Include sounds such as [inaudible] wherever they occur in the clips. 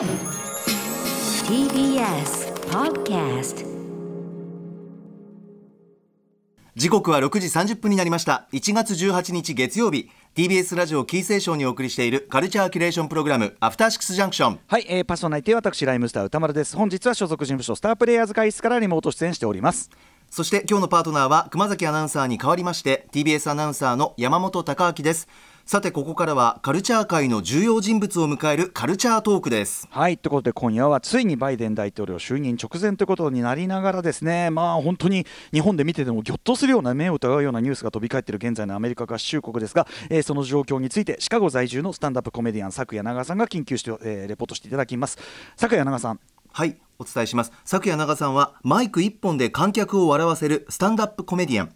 TBS Podcast 時刻は6時30分になりました。1月18日月曜日。TBS ラジオキーセーションにお送りしているカルチャーキュレーションプログラムアフターシックスジャンクション。はい、えー、パーソナリティは私ライムスター歌丸です。本日は所属事務所スタープレイヤーズ会室からリモート出演しておりますそして今日のパートナーは熊崎アナウンサーに代わりまして TBS アナウンサーの山本貴明です。さてここからはカルチャー界の重要人物を迎えるカルチャートークです。はいということで今夜はついにバイデン大統領就任直前ということになりながらですねまあ本当に日本で見ててもぎょっとするような目を疑うようなニュースが飛び交っている現在のアメリカ合衆国ですが、えーその状況についてシカゴ在住のスタンダップコメディアン昨夜長さんが緊急して、えーレポートしていただきます。昨夜長さんはいお伝えします。昨夜長さんはマイク1本で観客を笑わせるスタンダップコメディアン。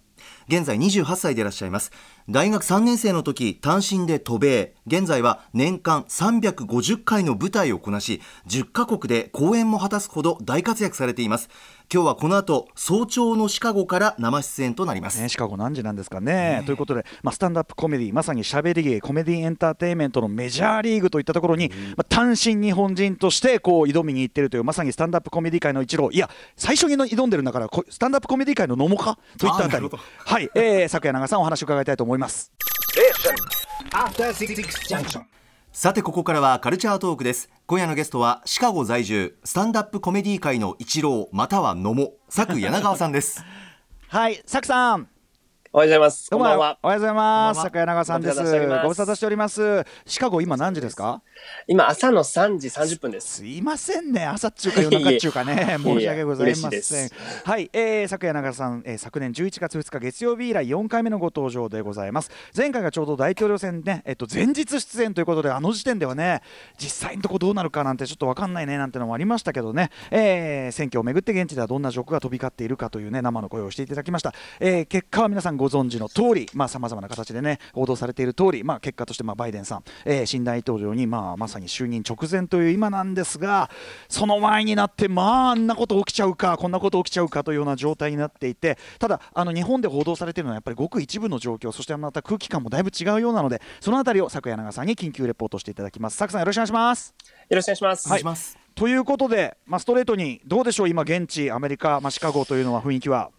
現在28歳でいらっしゃいます。大学3年生の時単身で渡米。現在は年間350回の舞台をこなし10カ国で公演も果たすほど大活躍されています。今日はこの後早朝のシカゴから生出演となります、ね、シカゴ何時なんですかね。ということで、まあ、スタンダップコメディまさにしゃべり芸コメディエンターテインメントのメジャーリーグといったところに、まあ、単身日本人としてこう挑みに行っているというまさにスタンダップコメディ界の一郎。いや最初にの挑んでるんだからこスタンダップコメディ界の野茂か？といったあたり。はい、えー、昨夜長さんお話を伺いたいと思います。After Six Junction. さてここからはカルチャートークです今夜のゲストはシカゴ在住スタンダップコメディ界の一郎または野茂佐久柳川さんです [laughs] はい、佐久さん。おはようございます。どうんも。おはようございます。こんばんは昨夜長さんです。ご無沙汰しております。シカゴ今何時ですか？今朝の3時30分です。すいませんね、朝っちゅうか夜中っちゅうかね、[laughs] 申し訳ございません。はい、えー、昨夜長さん、えー、昨年11月2日月曜日以来4回目のご登場でございます。前回がちょうど大統領選ね、えっと前日出演ということで、あの時点ではね、実際のとこどうなるかなんてちょっとわかんないねなんてのもありましたけどね、えー、選挙をめぐって現地ではどんなジョークが飛び交っているかというね生の声をしていただきました。えー、結果は皆さんご存知の通り、まあ様々な形でね報道されている通り、まあ結果としてまあバイデンさん、えー、新大統領にまあまさに就任直前という今なんですが、その前になってまああんなこと起きちゃうかこんなこと起きちゃうかというような状態になっていて、ただあの日本で報道されているのはやっぱりごく一部の状況、そしてまた空気感もだいぶ違うようなので、そのあたりを昨夜長さんに緊急レポートしていただきます。昨さんよろしくお願いします。よろしくお願いします。お願いします、ということで、まあ、ストレートにどうでしょう、今、現地、アメリカ、まあ、シカゴというのは雰囲気は。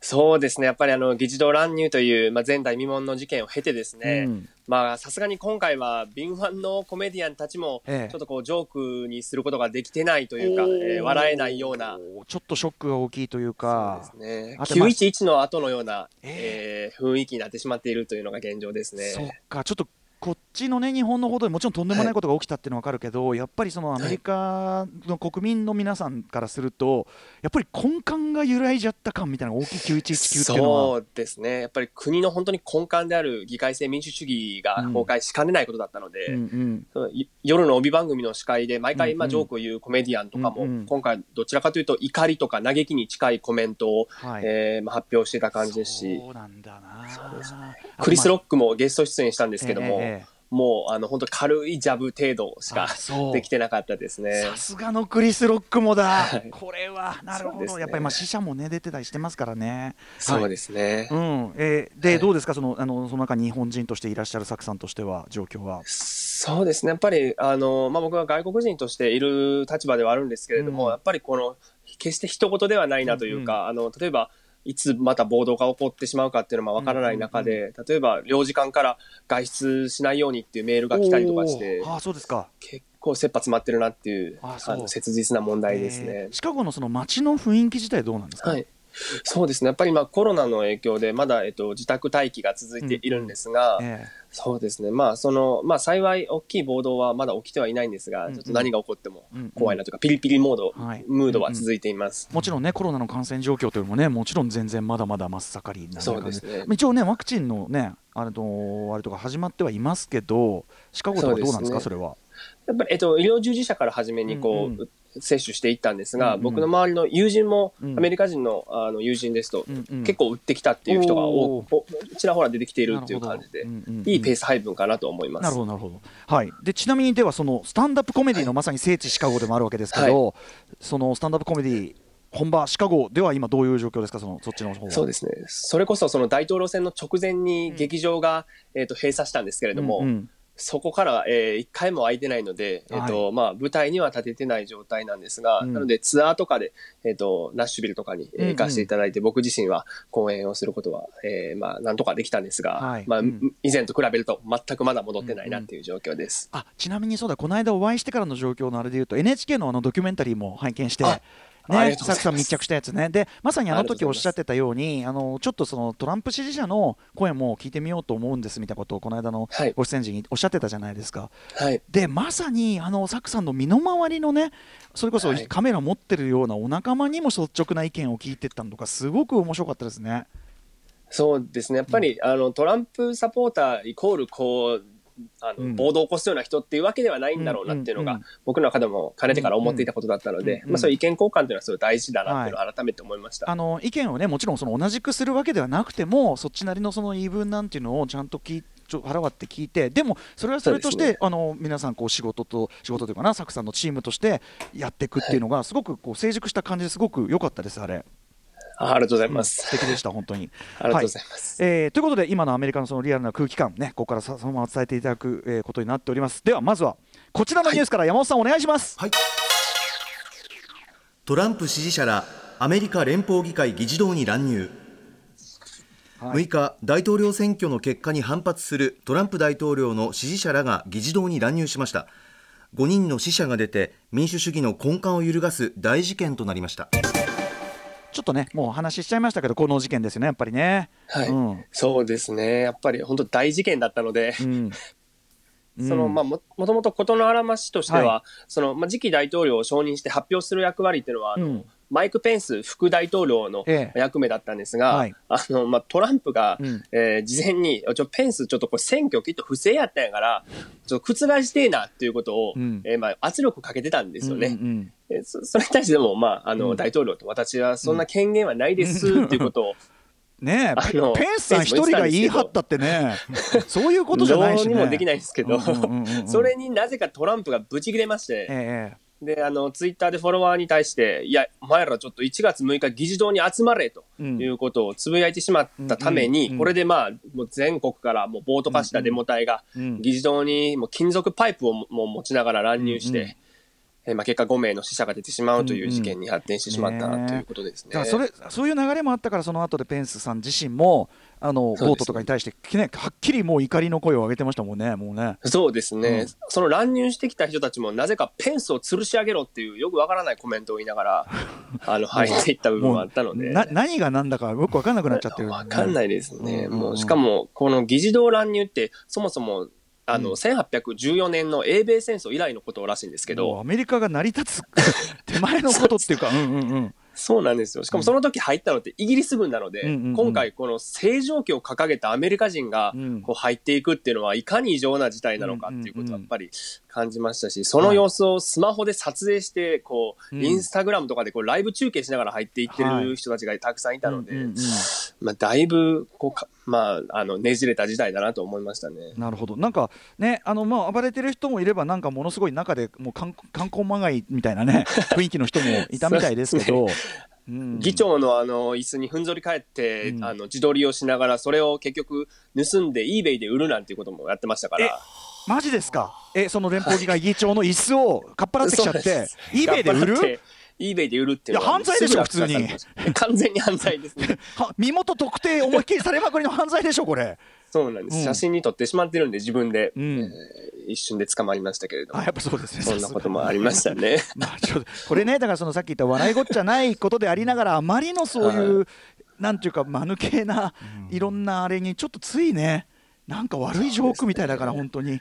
そうですね。やっぱりあの議事堂乱入という、まあ、前代未聞の事件を経てですね、うんまあさすがに今回は敏腕のコメディアンたちもええちょっとこうジョークにすることができてないというか、おーえー笑えないような。ちょっとショックが大きいというか。そうですね、あとまあ911の後のような、ええー雰囲気になってしまっているというのが現状ですそっね。か、ちょっとこっちのね、日本の報道でもちろんとんでもないことが起きたっていうのは分かるけど、やっぱりそのアメリカの国民の皆さんからすると、やっぱり根幹が揺らいじゃった感みたいな大きい911っていうのは。そうですね。やっぱり国の本当に根幹である議会制民主主義が崩壊しかねないことだったので、うんうん。そのい夜の帯番組の司会で毎回、うんうん。まあ、ジョークを言うコメディアンとかも、うんうん。今回どちらかというと怒りとか嘆きに近いコメントを、はい。えーまあ、発表してた感じですし。そうなんだな。そうですあクリス・ロッックもゲスト出演したんですけども、ええもうあの本当軽いジャブ程度しかあそう。できてなかったですね。さすがのクリス・ロックもだ、はい。これはなるほど、ね。やっぱりまあ死者もね出てたりしてますからね。そうす、ですね、うん。えーで、はい。どうですか？そのあのその中日本人としていらっしゃるサクさんとしては状況は。そうですね。やっぱりあの、まあ、僕は外国人としている立場ではあるんですけれども、うん。やっぱりこの決して一言ではないなというか、あの例えばいつまた暴動が起こってしまうかっていうのもわからない中で、例えば領事館から外出しないようにっていうメールが来たりとかしてあーそうですか。結構切羽詰まってるなっていうあの切実な問題ですね。えーシカゴのその街の雰囲気自体どうなんですか？はいそうですね。やっぱり今コロナの影響でまだ、えっと、自宅待機が続いているんですが、えそうですね、まあそのまあ、幸い、大きい暴動はまだ起きてはいないんですが、うんうん。ちょっと何が起こってもうんうん。怖いなというか、ピリピリモード、はい。ムードは続いています。ーもちろんねコロナの感染状況というのもねもちろん全然まだまだ真っ盛りなそうですね。一応ねワクチンのねあれとあれとか始まってはいますけどシカゴとかどうなんですか？そそうれは。やっぱり、えっと、医療従事者から初めにこう、うんうん。接種していったんですが、うんうん。僕の周りの友人も、うん。アメリカ人のあの友人ですと、うんうん。結構打ってきたっていう人がおおおちらほら出てきているっていう感じで、うんうんうん。いいペース配分かなと思います。なるほどなるほど、はい、でちなみにではそのスタンダップコメディのまさに聖地シカゴでもあるわけですけど、そのスタンダップコメディ本場シカゴでは今どういう状況ですか？そのそっちの方は。そうですね。それこそその大統領選の直前に劇場が、えっと閉鎖したんですけれども、うんうんそこから、えー一回も空いてないので、えっ、と、まあ、舞台には立ててない状態なんですが、うんなのでツアーとかで、えっ、と、ナッシュビルとかに、えーうんうん行かせていただいて、僕自身は公演をすることは、えーまあ、なんとかできたんですが、まあ、はいうん以前と比べると全くまだ戻ってないなっていう状況です。あちなみにそうだこの間お会いしてからの状況のあれで言うと NHK のあのドキュメンタリーも拝見して。ね、サクさん密着したやつねでまさにあの時おっしゃってたようにあのちょっとそのトランプ支持者の声も聞いてみようと思うんですみたいなことをこの間のはいご出演時におっしゃってたじゃないですか。はい。でまさにあのサクさんの身の回りのねそれこそはいカメラ持ってるようなお仲間にも率直な意見を聞いてったのがすごく面白かったですね。そうですね。やっぱり、あの、トランプサポーターイコール、こう、あの、うん。暴動を起こすような人っていうわけではないんだろうなっていうのが、僕の中でもかねてから思っていたことだったので、まあそういう意見交換っていうのはすごい大事だなっていうのを改めて思いました。あの意見をねもちろんその同じくするわけではなくてもそっちなりのその言い分なんていうのをちゃんと聞いちょ腹割って聞いてでもそれはそれとして、ね。あの皆さんこう仕事と仕事というかなサクさんのチームとしてやっていくっていうのがすごくこう成熟した感じですごく良かったですあれ。あありがとうございうんます。素敵でした本当に。ありがとうございます。えーということで今のアメリカのそのリアルな空気感ねここからさそのまま伝えていただく、えーことになっております。ではまずはこちらのニュースから山本さんお願いします、はい。トランプ支持者らアメリカ連邦議会議事堂に乱入、はい。6日大統領選挙の結果に反発するトランプ大統領の支持者らが議事堂に乱入しました。5人の死者が出て民主主義の根幹を揺るがす大事件となりましたちょっとねもうお話ししちゃいましたけどこの事件ですよねやっぱりね。はい、うん。そうですね。やっぱり本当大事件だったので、うん。[laughs] その、まあ、も、もともと事のあらましとしては、はその、まあ、次期大統領を承認して発表する役割っていうのは、あのうんマイク・ペンス副大統領のええ。役目だったんですが、はい。あの、まあ、トランプが、うん。えー事前に、ちょ、ペンスちょっとこれ選挙きっと不正やったんやから、ちょっと覆してえなっていうことを、うん。えーまあ、圧力かけてたんですよね。うんうんえーそそれに対してでも、まあ、あの、うん。大統領と私はそんな権限はないですっていうことを、ねえあのペペンスさん一人が言い張ったってねそういうことじゃないしね。どうにもできないんですけど、うんうんうんうんそれになぜかトランプがブチ切れまして、えで、あの、ツイッターでフォロワーに対して、いや、お前らちょっと1月6日議事堂に集まれとうん。いうことをつぶやいてしまったために、これでまあ、もう全国からもう暴徒化したデモ隊が議事堂にもう金属パイプをも持ちながら乱入しうん。うんて、えまあ結果5名の死者が出てしまうという事件に発展してしまったということですね。それそういう流れもあったからその後でペンスさん自身もあのね。ボートとかに対して、ね、はっきりもう怒りの声を上げてましたもんねもうね。そうですね、うん。その乱入してきた人たちもなぜかペンスを吊るし上げろっていうよくわからないコメントを言いながら [laughs] あの入っていった部分はあったので。な何が何だかよく分かんなくなっちゃってる、わかんないですね。もう、しかも、この議事堂乱入って、そもそも、あの、うん。1814年の英米戦争以来のことらしいんですけど、アメリカが成り立つ手前のことっていうか [laughs] う。んうんうん。そうなんですよ。しかもその時入ったのってイギリス軍なので、うんうんうん。今回この正常期を掲げたアメリカ人がうん。こう入っていくっていうのはいかに異常な事態なのかっていうことはやっぱり感じましたし、その様子をスマホで撮影して、こう、うん。インスタグラムとかでこうライブ中継しながら入っていってはいる人たちがたくさんいたので、まあ、だいぶこうか、まあ、あのねじれた事態だなと思いましたね。なるほど。なんかねあのまあ暴れてる人もいればなんかものすごい中でもう観観光まがいみたいなね [laughs] 雰囲気の人もいたみたいですけど、うん。議長のあの椅子にふんぞり返って、うん。あの自撮りをしながらそれを結局盗んで eBay で売るなんていうこともやってましたから。マジですか？えその連邦議会議長の椅子をかっぱらってきちゃって [laughs] eBay で売る？[laughs] eBay で売るっていういや犯罪でしょすぐ落札されてました [laughs] 完全に犯罪ですね。は [laughs] 身元特定思いっきりされまくりの犯罪でしょこれ。そうなんです、うん。写真に撮ってしまってるんで自分で、うん。えー一瞬で捕まりましたけれども。あやっぱそうですね。そんなこともありましたね。まあちょっとこれねだからそのさっき言った笑いごっちゃないことでありながらあまりのそういう、なんていうか間抜けないろんなあれにちょっとついねなんか悪いジョークみたいだから本当に。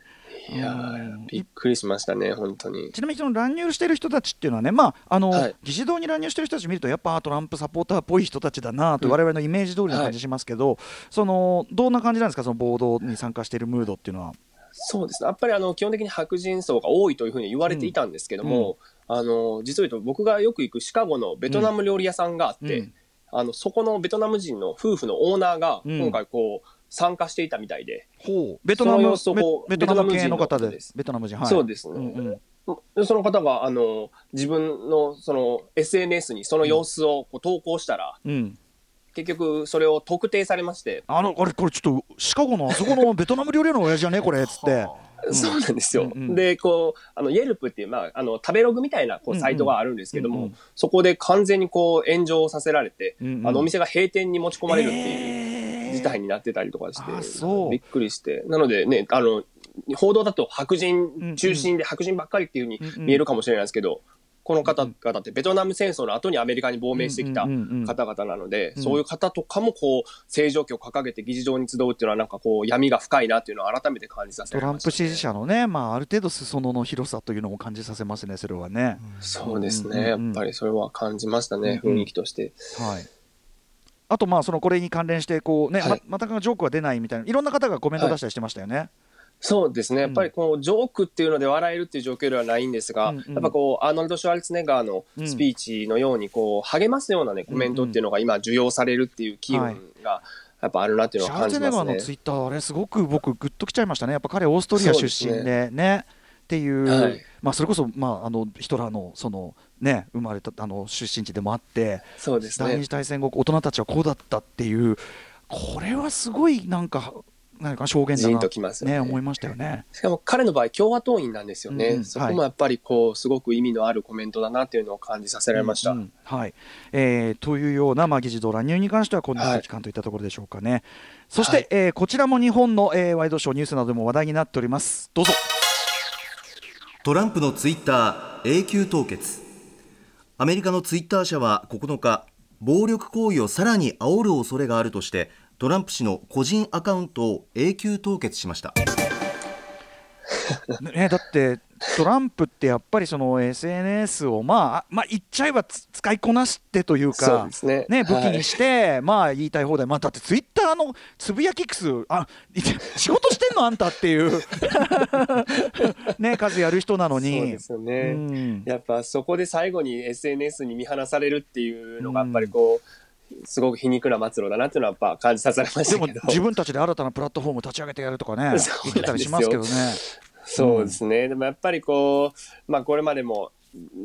いやうん。ーびっくりしましたね本当に。ちなみにその乱入してる人たちっていうのはね、まああのはい。議事堂に乱入してる人たち見ると、やっぱトランプサポーターっぽい人たちだなと、うん。我々のイメージ通りな感じしますけど、そのどんな感じなんですか、その暴動に参加しているムードっていうのは。そうですね。やっぱりあの基本的に白人層が多いというふうに言われていたんですけども、あの実を言うと僕がよく行くシカゴのベトナム料理屋さんがあって、うん。あのそこのベトナム人の夫婦のオーナーがうん。今回こう参加していたみたいで、ほう。ベトナムそこうベベトナム系の方でベトナム人の方です。ベトナム人、はい、そうです。ねんうん。でその方があの自分のその SNS にその様子をこう投稿したら、うん。結局それを特定されまして、あのあれこれちょっとシカゴのあそこの [laughs] ベトナム料理屋の親父じゃねこれっつって。そうなんですよ。うんうん。で、こう、あの、イェルプっていう、まあ、あの、食べログみたいな、こう、サイトがあるんですけども、うんうん。そこで完全にこう、炎上させられて、うんうん。あの、お店が閉店に持ち込まれるっていう。えー事態になってたりとかして、びっくりして。なのでね、あの、報道だと白うん人中心で白人ばっかりっていうふうにうんうん。見えるかもしれないですけど、この方々ってベトナム戦争の後にアメリカに亡命してきたうんうんうんうん。方々なので、うん。そういう方とかもこう、正常期を掲げて議事堂に集うっていうのはなんかこう、闇が深いなっていうのを改めて感じさせトられました、ランプ支持者のね、まあ、ある程度裾野の広さというのも感じさせますねそれはね。そうですうんうんね、うん。やっぱりそれは感じましたね、うんうん。雰囲気として。はいあとまあそのこれに関連してこうね、はい。ままたかジョークは出ないみたいないろんな方がコメント出したりしてましたよね。そうですね、やっぱりこうジョークっていうので笑えるっていう状況ではないんですが、うんうん。やっぱこう、アーノルド・シュワルツェネッガーのスピーチのように、こう、励ますようなね、コメントっていうのが今、受容されるっていう機運が、やっぱあるなっていうシのは感ャールツェネガじますね。ーのツイッターあれすごく僕グッときちゃいましたね。やっぱ彼オーストリア出身でね。っていう、はいまあそれこそまああのヒトラーのそのね生まれたあの出身地でもあって、そうですね第二次。大戦後大人たちはこうだったっていうこれはすごいなんか何か証言だなときますよねね思いましたよね。しかも彼の場合、共和党員なんですよね。うんうんそこもやっぱりこう、すごく意味のあるコメントだなっていうのを感じさせられました。うんうんはいえーというような、まあ、議事堂乱入に関してはこんな期間といったところでしょうかね。そして、はいえーこちらも日本の、えーワイドショーニュースなどでも話題になっております。どうぞ。トランプのツイッター永久凍結。アメリカのツイッター社は9日暴力行為をさらに煽る恐れがあるとしてトランプ氏の個人アカウントを永久凍結しました。ね、だってトランプってやっぱりその SNS をまあ、まあ、言っちゃえばつ使いこなしてというかですね。武器にして、まあ言いたい放題、まあ、だってツイッターのつぶやき数あい仕事してんの？あんたっていう、[laughs] ね、数やる人なのに。そうですよね。うん。やっぱそこで最後に SNS に見放されるっていうのがやっぱりこう、すごく皮肉な末路だなっていうのはやっぱ感じさせられましたけど。自分たちで新たなプラットフォーム立ち上げてやるとかね [laughs] そう言ってたりしますけどね。そうですね。でもやっぱりこう、まあこれまでも、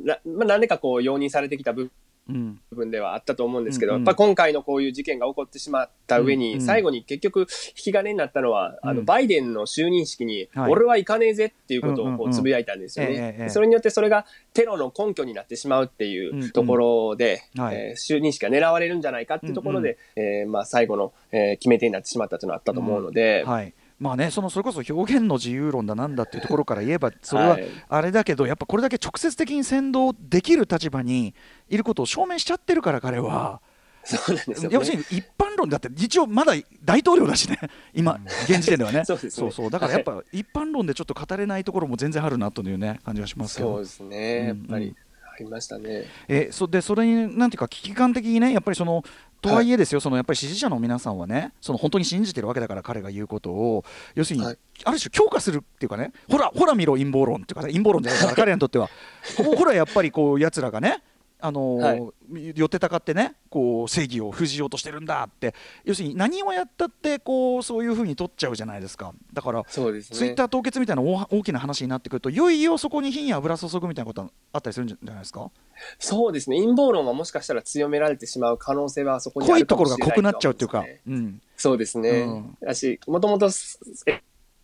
なまあ、何でかこう容認されてきた部うん。分ではあったと思うんですけど、うんうん。やっぱ今回のこういう事件が起こってしまった上に、うんうん。最後に結局引き金になったのは、あうん。のバイデンの就任式に、はい。俺は行かねえぜっていうことをこうつぶやいたんですよね。それによってそれがテロの根拠になってしまうっていんうところで、就任式が狙われるんじゃないかっていうところで、えーまあ最後の、えー決め手になってしまったというのはあったと思うので、はいまあね、そのそれこそ表現の自由論だなんだっていうところから言えばそれははい。あれだけどやっぱこれだけ直接的に先導できる立場にいることを証明しちゃってるから彼は。そうなんですよ、ね。要するに一般論だって一応まだ大統領だしね。今現時点ではね。[laughs] そうですね。そうだからやっぱ一般論でちょっと語れないところも全然あるなというね感じがしますけど。そうですね。やっぱうんうん。りありましたね。えそでそれになんていうか危機感的にねやっぱりそのとはいえですよ、そのやっぱり支持者の皆さんはねその本当に信じてるわけだから彼が言うことを要するに、はい。ある種強化するっていうかねほらほら見ろ陰謀論っていうかね陰謀論じゃないから彼らにとっては。ほ [laughs] ほらやっぱりこう奴らがねあのー寄ってたかってねこう正義を封じようとしてるんだって。要するに何をやったってこうそういうふうに取っちゃうじゃないですか。だからそうですね。ツイッター凍結みたいな大大きな話になってくるといよいよそこに火に油注ぐみたいなことあったりするんじゃないですか？そうですね。陰謀論はもしかしたら強められてしまう可能性はそこに濃いとあるかもしれないころが濃くなっちゃうっていうか。うん、そうですね。うん。だし、もともと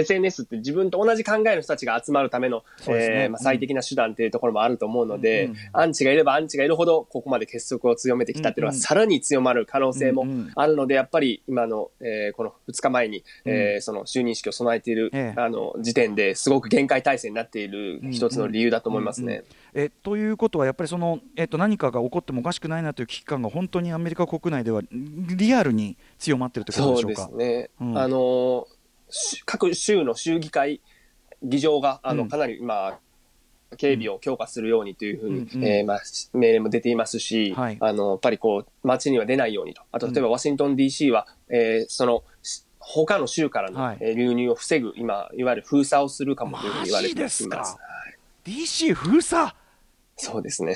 SNS って自分と同じ考えの人たちが集まるための、ね。えーまあ、最適な手段っていうところもあると思うので、うんうんアンチがいればアンチがいるほど、ここまで結束を強めてきたっていうのは、さらに強まる可能性もあるので、やっぱり今の、えーこの2日前に、えーその就任式を備えている、ええ。あの時点ですごく限界体制になっている一つの理由だと思いますね。えということはやっぱりその、えっと何かが起こってもおかしくないなという危機感が本当にアメリカ国内ではリアルに強まってるってことでしょうか？そうです。ね。うん。あのし各州の州議会議場があの、うん。かなりまあ警備を強化するようにというふうに、うんうんえーまあ、し命令も出ていますし、はい。あのやっぱりこう街には出ないようにと。あと例えばワシントン DC は、えーそのし他の州からの、流入を防ぐ今いわゆる封鎖をするかもというふうに言われています。マジです DC 封鎖？そうですね。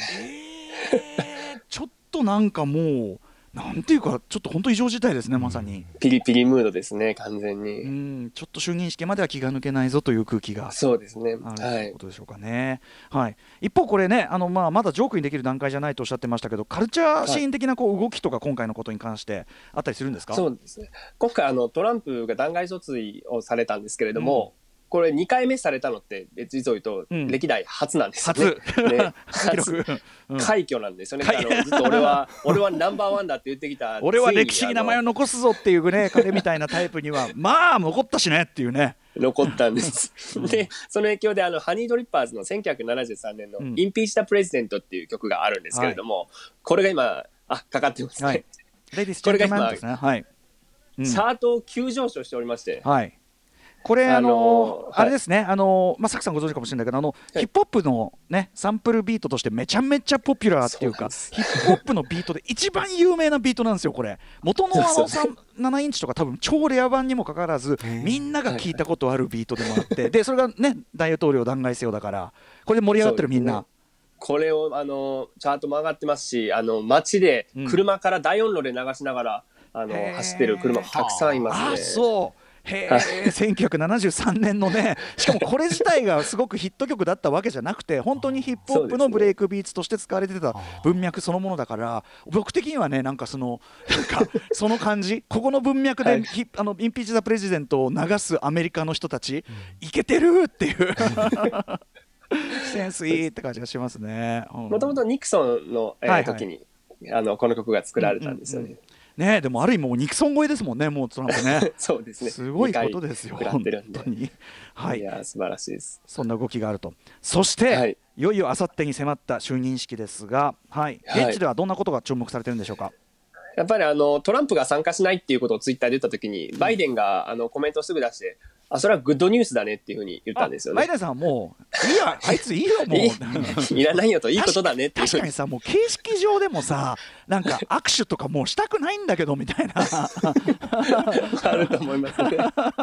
えーちょっとなんかもうなんていうかちょっと本当異常事態ですねまさに、ピリピリムードですね、完全うに。ん、ちょっと就任式までは気が抜けないぞという空気がそうですね。あるとはいいうこ。とでしょうかね。はい、一方、これね、あのまあ、まだジョークにできる段階じゃないとおっしゃってましたけど、カルチャーシーン的なこう動きとか、今回のことに関してあったりするんですか？そうですね。今回、あの、トランプが弾劾訴追をされたんですけれども、これ2回目されたのって、実を言うと、うん歴代初なんですよね。[laughs] うん快挙なんですよね。快あのずっと俺は、俺はナンバーワンだって言ってきた。[laughs] 俺は歴史に名前を残すぞっていうね、彼みたいなタイプには、[laughs] まあ、残ったしねっていうね。残ったんです。で、その影響で、あの、ハニードリッパーズの1973年のうんインピーチタプレジデントっていう曲があるんですけれども、これが今、あ、かかってますね。はい。レディース・ジこれが今。はい。うんチャートを急上昇しておりまして、はい。これ、ああのあれですね、あのーまあ、サクさんご存知かもしれないけど、あの、い。ヒップホップのね、サンプルビートとしてめちゃめちゃポピュラーっていうか、ヒップホップのビートで一番有名なビートなんですよ、これ。元のあのそうそう3 7インチとか多分超レア版にもかかわらず、みんなが聞いたことあるビートでもあって、で、それがね、大統領弾劾せよだから、これで盛り上がってるみんな。これを、あの、チャートも上がってますし、あの、街でうん。車から大音量で流しながら、あの、走ってる車たくさんいますね。あそうへえ1973年のね [laughs] しかもこれ自体がすごくヒット曲だったわけじゃなくて本当にヒップホップのブレイクビーツとして使われてた文脈そのものだから僕的にはねなんかそのなんか [laughs] その感じここの文脈はい。あのインピーチ・ザ・プレジデントを流すアメリカの人たちいけてるっていう。[laughs] センスいいって感じがしますね。うん。もともとニクソンの、えーはいはい。時に、あの、この曲が作られたんですよね。うんねでもある意味もうニクソン超えですもんねもうトランプね。[laughs] そうですね。すごいことですよ、本当に。はいいや、素晴らしいです。そんな動きがあると、そして、はいい、よいよあさってに迫った就任式ですが、はい、はい現地ではどんなことが注目されてるんでしょうか？やっぱりあのトランプが参加しないっていうことをツイッターで言ったときに、バイデンがあのコメントをすぐ出して、あ、それはグッドニュースだねっていうふうに言ったんですよね。バイデンさんはもう、いいや、あいついいよ、もう。い [laughs] らないよと、いいことだねって確かに。さ、もう形式上でもさ、なんか [laughs] 握手とかもうしたくないんだけどみたいな、あると思いますね。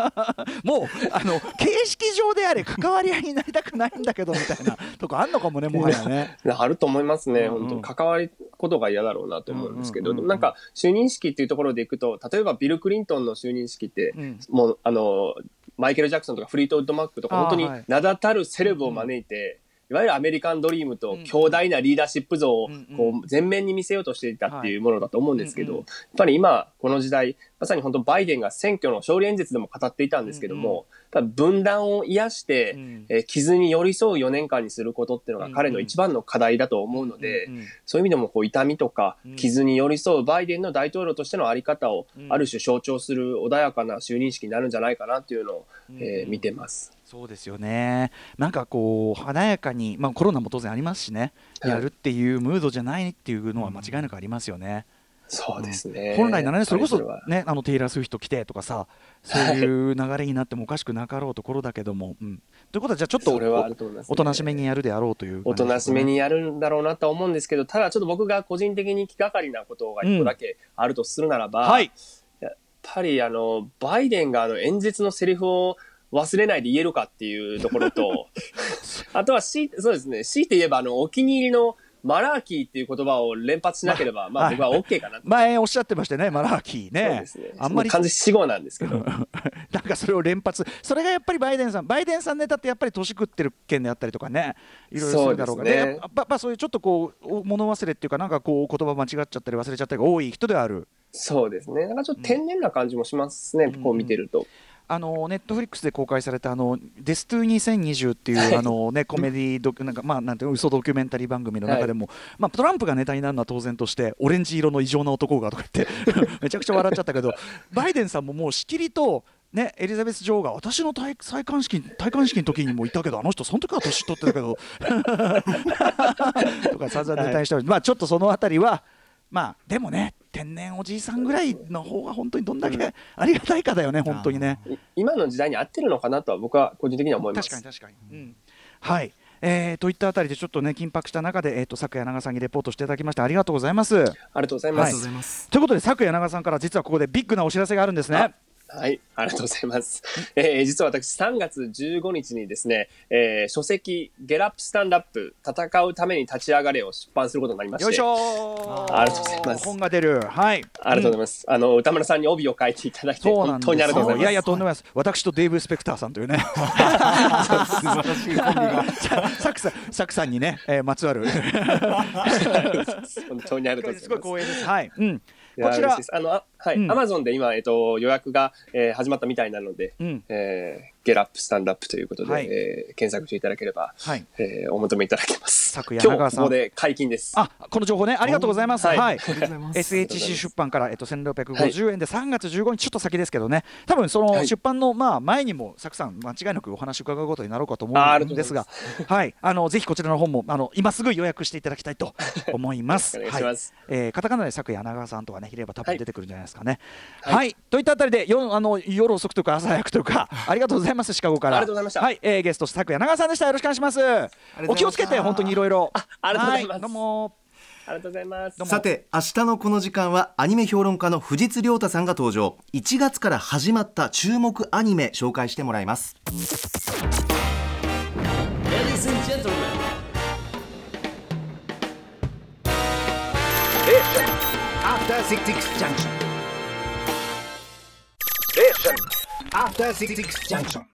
[laughs] もうあの形式上であれ、関わり合いになりたくないんだけどみたいなとこあんのかもね、もはやね。あると思いますね、うんうん本当関わることが嫌だろうなと思うんですけど、なんか就任式っていうところでいくと、例えばビル・クリントンの就任式って、うんもうあのマイケル・ジャクソンとかフリートウッド・マックとか、本当にはい。名だたるセレブを招いて、いわゆるアメリカンドリームと強大なリーダーシップ像をこう前面に見せようとしていたっていうものだと思うんですけど、やっぱり今、この時代、まさに本当バイデンが選挙の勝利演説でも語っていたんですけども、ただ分断を癒して、うん。えー傷に寄り添う4年間にすることっていうのが彼の一番の課題だと思うので、うんうんそういう意味でもこう痛みとかうん。傷に寄り添うバイデンの大統領としてのあり方をうん。ある種象徴する穏やかな就任式になるんじゃないかなっていうのを、えーうん見てます。そうですよね、なんかこう、華やかに、まあ、コロナも当然ありますしね、はい。やるっていうムードじゃないっていうのは間違いなくありますよね。そうですね。本来ならね、それこそね、あのテイラー・スウィフト来てとかさ、そういう流れになってもおかしくなかろうところだけども。うんということは、じゃあちょっとおとなしめにやるであろうというおとなしめにやるんだろうなとは思うんですけど、ただちょっと僕が個人的に気がかりなことが一個だけあるとするならば、はい、やっぱりあの、バイデンがあの演説のセリフを忘れないで言えるかっていうところと、[laughs] あとはし、そうですね、強いて言えばあの、お気に入りのマラーキーっていう言葉を連発しなければ、[laughs] まあはい僕は OK かなと。前おっしゃってましたよね、マラーキーそうねですね。。あんまり完全に死語なんですけど。[laughs] なんかそれを連発、それがやっぱりバイデンさん、バイデンさんネタってやっぱり年食ってる件であったりとかね、いろいろするだろうから、そうですねでやっぱそういうちょっとこう、お物忘れっていうか、なんかこう、言葉間違っちゃったり忘れちゃったりが多い人ではある。そうですね。なんかちょっと天然な感じもしますね、こう見てると。あのネットフリックスで公開されたあのデストゥ2020っていうあのねコメディドキュなんかまあなんていうの嘘ドキュメンタリー番組の中でも、まあトランプがネタになるのは当然としてオレンジ色の異常な男がとか言って [laughs] めちゃくちゃ笑っちゃったけどバイデンさんももうしきりとね、エリザベス女王が私の戴戴冠式戴冠式の時にもいたけどあの人その時は年取ってたけど [laughs] とか散々ネタにしており、まあちょっとそのあたりはまあでもね天然おじいさんぐらいの方が本当にどんだけありがたいかだよね、本当にね。い今の時代に合ってるのかなとは僕は個人的には思います。確かに確かに、うんはい、えー、といったあたりでちょっとね緊迫した中で、えー、と昨夜長さんにレポートしていただきましてありがとうございます。ありがとうございます。ということで昨夜長さんから実はここでビッグなお知らせがあるんですね。はい、ありがとうございます。えー実は私、3月15日にですね、えー書籍、ゲラップスタンダップ、戦うために立ち上がれを出版することになりまして。よいしょありがとうございます。本が出る。はい。ありがとうございます。あの、歌村さんに帯を書いていただいて、本当にありがとうございます。いやいやとんでもないです。私とデーブ・スペクターさんというね。[laughs] 素晴らしいコンビが。サクさんサクさんにね、えーまつわる。[laughs] 本当にありがとうございます。すごい光栄です。はい、うん、こちら。あの、あはい、うん。アマゾンで今、えっと、予約が、えー始まったみたいなので、うん。えーゲラップスタンドアップということで、はい。えー検索していただければ、はい。えーお求めいただけます。昨今夜長川さん。日ここで解禁です。あこの情報ねありがとうございます。は、はい。いありがとうございます。SHC 出版からえっと1650円で3月15日ちょっと先ですけどね。多分そのはい。出版のまあ前にもサクさん間違いなくお話伺うことになろうかと思うんですが、はい。あのぜひこちらの本もあの今すぐ予約していただきたいと思います。お願いします。はい。えーカタカナで昨夜柳川さんとかね入れれば多分出てくるんじゃないですかね。は、はい。いといったあたりでよあの夜遅くとか朝早くとか [laughs] ありがとうございますシカゴから。ありがとうございましたはい、えーゲスト昨夜柳川さんでしたよろしくお願いします。お気をつけて本当にいろいろ。ありがとうございますはどうも。ありがとうございます。さて明日のこの時間はアニメ評論家の藤津亮太さんが登場1月から始まった注目アニメ紹介してもらいます Ladies After Six Junction.